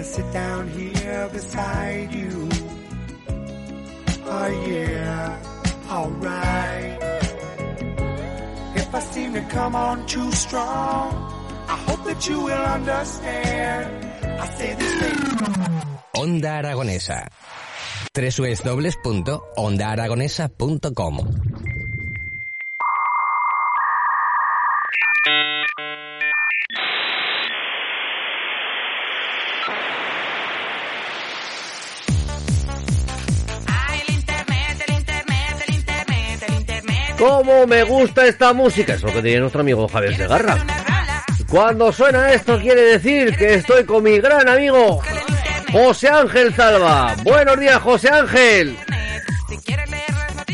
wanna sit down here beside you. Oh yeah, alright. If I seem to come on too strong, I hope that you will understand. I say this thing. Onda Aragonesa. www.ondaaragonesa.com ¿Cómo me gusta esta música? Es lo que diría nuestro amigo Javier Segarra. Cuando suena esto quiere decir que estoy con mi gran amigo José Ángel Salva. Buenos días, José Ángel.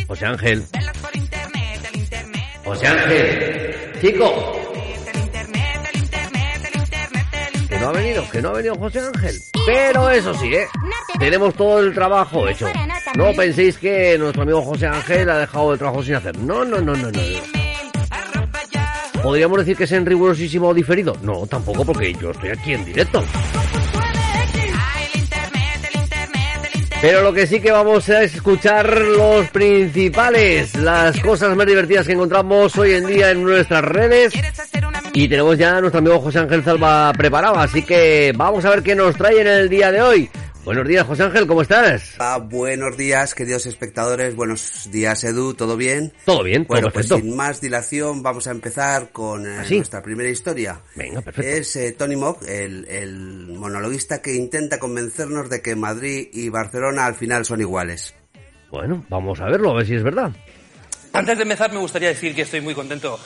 José Ángel. José Ángel. Chico. Que no ha venido, que no ha venido José Ángel. Pero eso sí, ¿eh? Tenemos todo el trabajo hecho. No penséis que nuestro amigo José Ángel ha dejado el trabajo sin hacer. No, no, no, no, no. ¿Podríamos decir que es en rigurosísimo diferido? No, tampoco, porque yo estoy aquí en directo. Pero lo que sí que vamos a escuchar los principales, las cosas más divertidas que encontramos hoy en día en nuestras redes. Y tenemos ya a nuestro amigo José Ángel Salva preparado, así que vamos a ver qué nos trae en el día de hoy. Buenos días, José Ángel, ¿cómo estás? Ah, buenos días, queridos espectadores. Buenos días, Edu. ¿Todo bien? Todo bien, todo Bueno, pues perfecto. sin más dilación, vamos a empezar con eh, ¿Ah, sí? nuestra primera historia. Venga, perfecto. Es eh, Tony Mock, el, el monologuista que intenta convencernos de que Madrid y Barcelona al final son iguales. Bueno, vamos a verlo, a ver si es verdad. Antes de empezar, me gustaría decir que estoy muy contento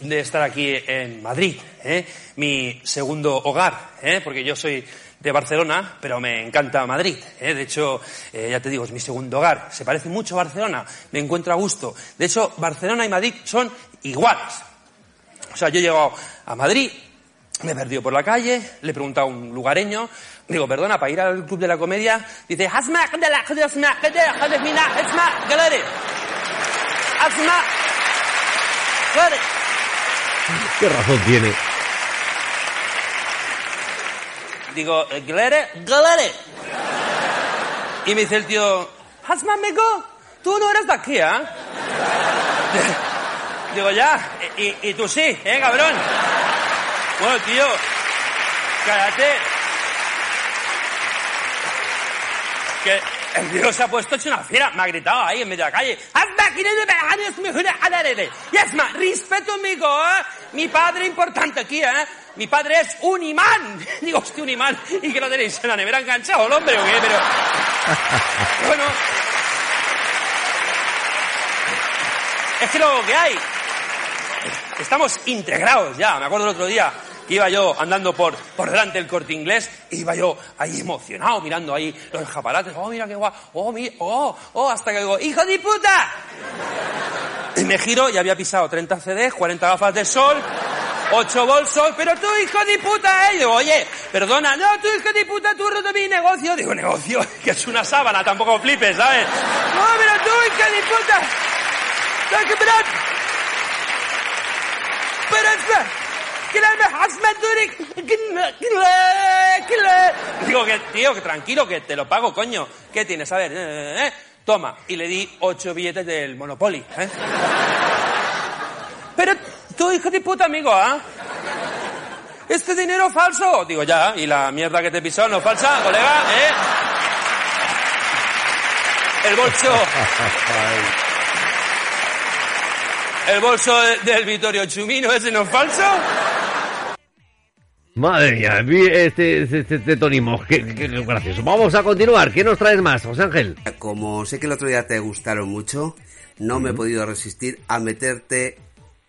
de estar aquí en Madrid, ¿eh? mi segundo hogar, ¿eh? porque yo soy de Barcelona, pero me encanta Madrid. ¿eh? De hecho, eh, ya te digo, es mi segundo hogar. Se parece mucho a Barcelona, me encuentro a gusto. De hecho, Barcelona y Madrid son iguales. O sea, yo he llegado a Madrid, me he perdido por la calle, le he a un lugareño, digo, perdona, para ir al Club de la Comedia, dice, "Hasma, qadala, qadasma, ¿Qué razón tiene? Digo, "Eh, galere, galere. Y me dice el tío, Hasma, amigo, tú no eres de aquí, ¿eh? Digo, ya, y, y tú sí, ¿eh, cabrón? Bueno, tío, cállate. Que el tío se ha puesto hecho una fiera, me ha gritado ahí en medio de la calle. "Hazme que no me hagas mi jura a la rede". Y es más, respeto, amigo, ¿eh? Mi padre importante aquí, ¿eh? Mi padre es un imán. Digo, hostia, un imán. ¿Y que lo tenéis en la nevera enganchado, el hombre o qué? Pero... Bueno... Es que lo que hay... Estamos integrados ya. Me acuerdo el otro día iba yo andando por, por delante del corte inglés iba yo ahí emocionado mirando ahí los escaparates. Oh, mira qué guay. Oh, mira. Oh, oh, hasta que digo, ¡hijo de puta! Y me giro y había pisado 30 CDs, 40 gafas de sol, 8 bolsos. Pero tú, hijo de puta, ¿eh? Y digo, oye, perdona. No, tú, hijo de puta, tú roto mi negocio. Digo, negocio, que es una sábana, tampoco flipes, ¿sabes? No, pero tú, hijo de puta. Pero que la me has maturi- que no- que la- que la- Digo que, tío, que tranquilo, que te lo pago, coño. ¿Qué tienes? A ver, eh, eh, eh. Toma. Y le di ocho billetes del Monopoly, ¿eh? Pero tú, hijo de puta amigo, ¿ah? ¿Este dinero falso? Digo, ya, y la mierda que te pisó no es falsa, colega, ¿eh? El bolso... El bolso de- del Vittorio Chumino, ese no es falso. Madre mía, vi este, este, este, este Tony qué, qué- qué gracioso. Vamos a continuar, ¿qué nos traes más, José Ángel? Como sé que el otro día te gustaron mucho, no me he podido resistir a meterte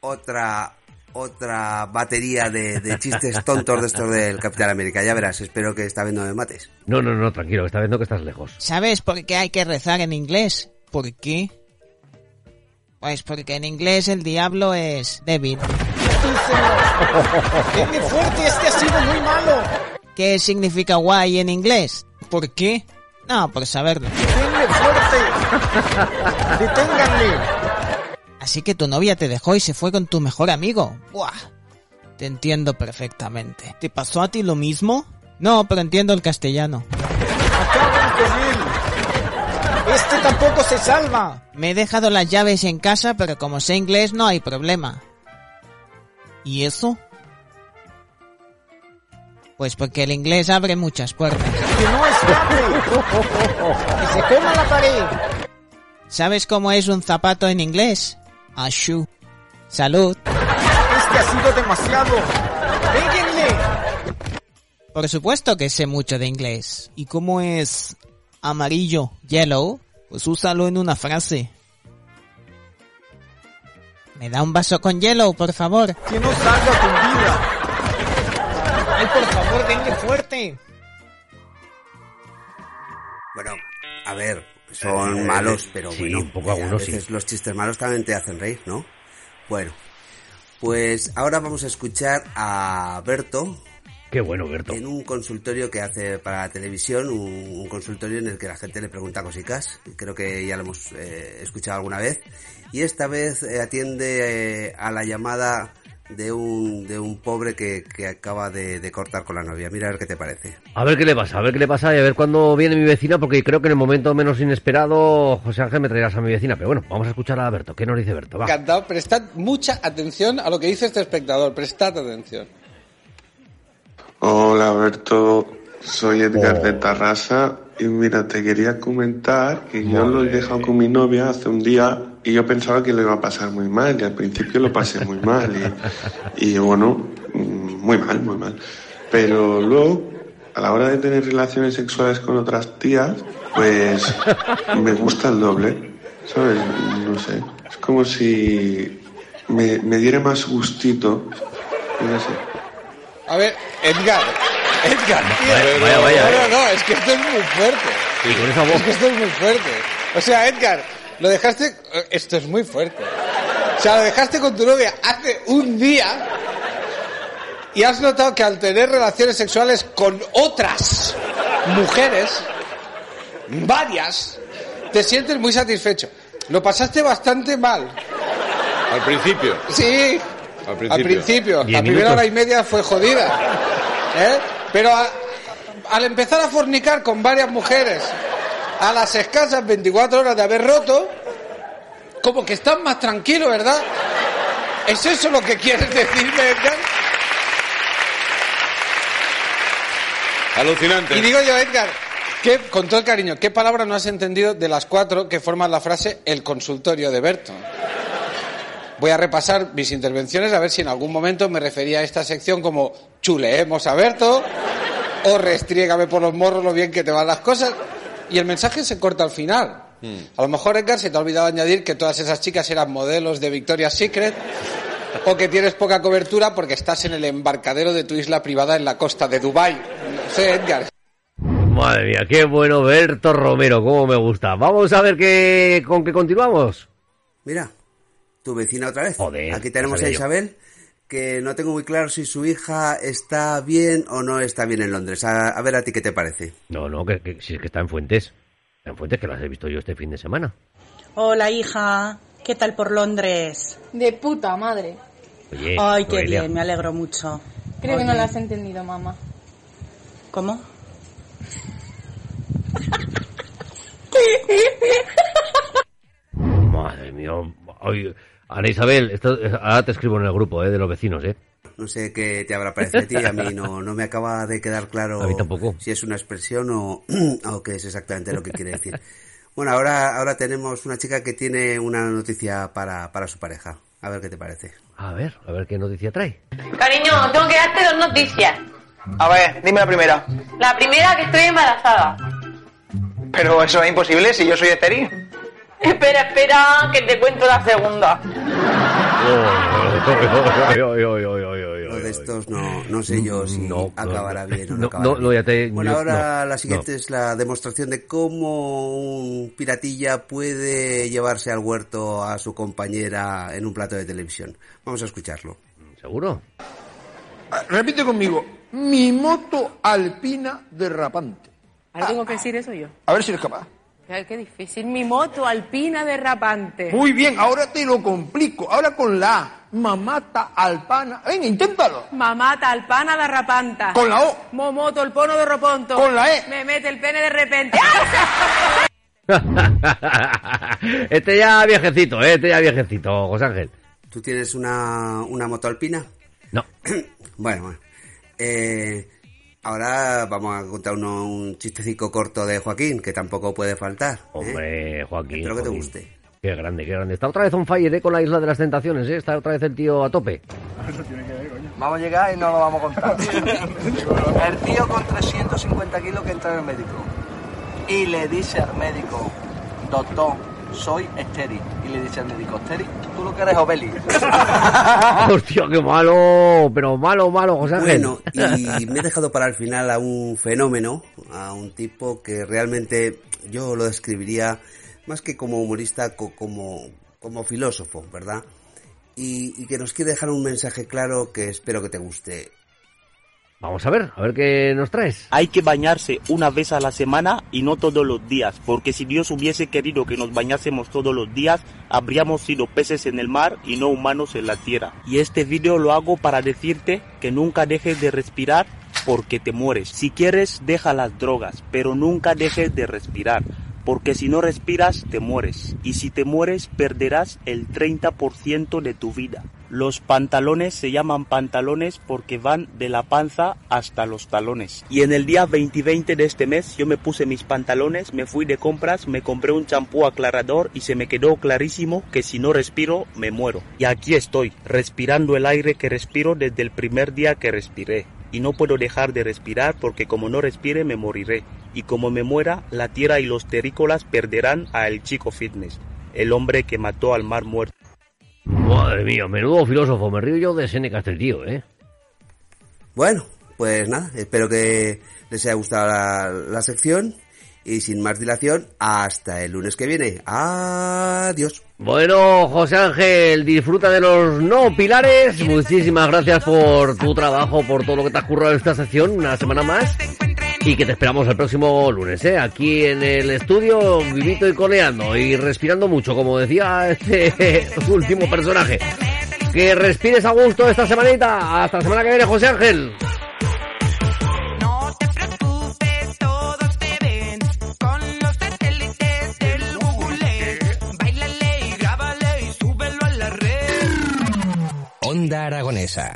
otra otra batería de, de chistes tontos de estos del Capitán América. Ya verás, espero que esta vez no me mates. No, no, no, tranquilo, que está viendo que estás lejos. ¿Sabes por qué hay que rezar en inglés? ¿Por qué? Pues porque en inglés el diablo es débil. ¡Qué fuerte! Este ha sido muy malo. ¿Qué significa guay en inglés? ¿Por qué? No, por saberlo. ¡Denle fuerte! ¡Deténganle! Así que tu novia te dejó y se fue con tu mejor amigo. Buah. Te entiendo perfectamente. ¿Te pasó a ti lo mismo? No, pero entiendo el castellano. Acaben con él. Este tampoco se salva. Me he dejado las llaves en casa, pero como sé inglés no hay problema. ¿Y eso? Pues porque el inglés abre muchas puertas. Que no escape. Que se coma la pared. ¿Sabes cómo es un zapato en inglés? A shoe. Salud. Este ha sido demasiado. ¡Péguenle! Por supuesto que sé mucho de inglés. ¿Y cómo es amarillo, yellow? Pues úsalo en una frase. ¿Me da un vaso con yellow, por favor? Que no salga con vida. Ay, por favor, denle fuerte. Bueno, a ver, son malos, pero sí, bueno, un poco a algunos sí. veces los chistes malos también te hacen reír, ¿no? Bueno, pues ahora vamos a escuchar a Berto Qué bueno, Berto. en un consultorio que hace para la televisión, un, un consultorio en el que la gente le pregunta cositas, creo que ya lo hemos eh, escuchado alguna vez, y esta vez eh, atiende eh, a la llamada de un, de un pobre que, que acaba de, de cortar con la novia. Mira a ver qué te parece. A ver qué le pasa, a ver qué le pasa y a ver cuándo viene mi vecina, porque creo que en el momento menos inesperado, José Ángel, me traerás a mi vecina. Pero bueno, vamos a escuchar a Berto. ¿Qué nos dice Berto? Va. Encantado. Prestad mucha atención a lo que dice este espectador. Prestad atención. Hola Berto, soy Edgar Oh. de Tarrasa y mira, te quería comentar que yo lo he dejado con mi novia hace un día y yo pensaba que lo iba a pasar muy mal y al principio lo pasé muy mal y, y bueno, mm, muy mal, muy mal. Pero luego, a la hora de tener relaciones sexuales con otras tías, pues me gusta el doble, ¿sabes? No sé, es como si me, me diera más gustito, no sé. A ver, Edgar. Edgar, tío. Vaya, vaya, No, no, no, es que esto es muy fuerte. Y con esa voz. Es que esto es muy fuerte. O sea, Edgar, lo dejaste. eh, Esto es muy fuerte. O sea, lo dejaste con tu novia hace un día y has notado que al tener relaciones sexuales con otras mujeres, varias, te sientes muy satisfecho. Lo pasaste bastante mal. Al principio. Sí, Al principio. al principio. Diez La primera minutos. hora y media fue jodida. ¿Eh? Pero a- al empezar a fornicar con varias mujeres, a las escasas 24 horas de haber roto, como que estás más tranquilo, ¿verdad? ¿Es eso lo que quieres decirme, Edgar? Alucinante. Y digo yo, Edgar, ¿qué, con todo el cariño, ¿qué palabra no has entendido de las cuatro que forman la frase el consultorio de Berto? Voy a repasar mis intervenciones a ver si en algún momento me refería a esta sección como chuleemos a Berto o restriégame por los morros lo bien que te van las cosas. Y el mensaje se corta al final. A lo mejor, Edgar, se te ha olvidado añadir que todas esas chicas eran modelos de Victoria's Secret o que tienes poca cobertura porque estás en el embarcadero de tu isla privada en la costa de Dubái. No sé, Edgar. Madre mía, qué bueno Berto Romero, cómo me gusta. Vamos a ver qué, con qué continuamos. Mira, tu vecina otra vez. Joder, Aquí tenemos a. Isabel, que no tengo muy claro si su hija está bien o no está bien en Londres. A, a ver a ti qué te parece. No, no, que, que- si es que está en Fuentes. En Fuentes, que las he visto yo este fin de semana. Hola, hija. ¿Qué tal por Londres? De puta madre. Oye, Ay, qué Noelia, bien, me alegro mucho. Creo que no lo has entendido, mamá. ¿Cómo? Madre mía. Ana Isabel, esto, ahora te escribo en el grupo eh, de los vecinos, ¿eh? No sé qué te habrá parecido a ti, a mí no, no me acaba de quedar claro A mí tampoco. si es una expresión o, o qué es exactamente lo que quiere decir. Bueno, ahora, ahora tenemos una chica que tiene una noticia para, para su pareja. A ver qué te parece. A ver, a ver qué noticia trae. Cariño, tengo que darte dos noticias. A ver, dime la primera. La primera, que estoy embarazada. Pero eso es imposible si yo soy estéril. Espera, espera, que te cuento la segunda. Lo de estos no, no sé yo si No, acabará no, bien o no, no, acabará no, bien. no, ya te- bueno, yo- ahora no, la siguiente no. es la demostración de cómo un piratilla puede llevarse al huerto a su compañera en un plato de televisión. Vamos a escucharlo. ¿Seguro? Repite conmigo. Mi moto alpina derrapante. Ahora tengo que decir eso yo. A ver si eres capaz. Ay, qué difícil. Mi moto alpina derrapante. Muy bien, ahora te lo complico. Ahora con la A. Mamata alpana. Venga, inténtalo. Mamata alpana derrapanta. Con la O. Momoto el pono de roponto. Con la E. Me mete el pene de repente. este ya viejecito, ¿eh? este ya viejecito, José Ángel. ¿Tú tienes una, una moto alpina? No. bueno, bueno. Eh, ahora vamos a contar uno, un chistecico corto de Joaquín, que tampoco puede faltar. ¿eh? Hombre, Joaquín. Espero que te guste. Qué grande, qué grande. Está otra vez on fire ¿eh? con la isla de las tentaciones, ¿eh? Está otra vez el tío a tope. Vamos a llegar y no lo vamos a contar. El tío con 350 kilos que entra en el médico y le dice al médico, doctor, soy estéril. Y le dice al médico, estéril, tú lo que eres Obeli. Hostia, qué malo, pero malo, malo, José Ángel. Bueno, y me he dejado para el final a un fenómeno, a un tipo que realmente yo lo describiría más que como humorista, co- como, como filósofo, ¿verdad? Y, y que nos quiere dejar un mensaje claro que espero que te guste. Vamos a ver, a ver qué nos traes. Hay que bañarse una vez a la semana y no todos los días, porque si Dios hubiese querido que nos bañásemos todos los días, habríamos sido peces en el mar y no humanos en la tierra. Y este vídeo lo hago para decirte que nunca dejes de respirar porque te mueres. Si quieres, deja las drogas, pero nunca dejes de respirar. Porque si no respiras, te mueres. Y si te mueres, perderás el 30% de tu vida. Los pantalones se llaman pantalones porque van de la panza hasta los talones. Y en el día 2020 de este mes yo me puse mis pantalones, me fui de compras, me compré un champú aclarador y se me quedó clarísimo que si no respiro me muero. Y aquí estoy, respirando el aire que respiro desde el primer día que respiré. Y no puedo dejar de respirar porque como no respire me moriré. Y como me muera, la tierra y los terrícolas perderán a el chico fitness, el hombre que mató al mar muerto. Madre mía, menudo filósofo. Me río yo de Seneca este tío, ¿eh? Bueno, pues nada, espero que les haya gustado la, la sección y sin más dilación, hasta el lunes que viene. Adiós. Bueno, José Ángel, disfruta de los no pilares. Muchísimas gracias por tu trabajo, por todo lo que te has currado en esta sección, una semana más. Y que te esperamos el próximo lunes, ¿eh? Aquí en el estudio, vivito y coleando y respirando mucho, como decía este último personaje. Que respires a gusto esta semanita. Hasta la semana que viene, José Ángel. Onda Aragonesa.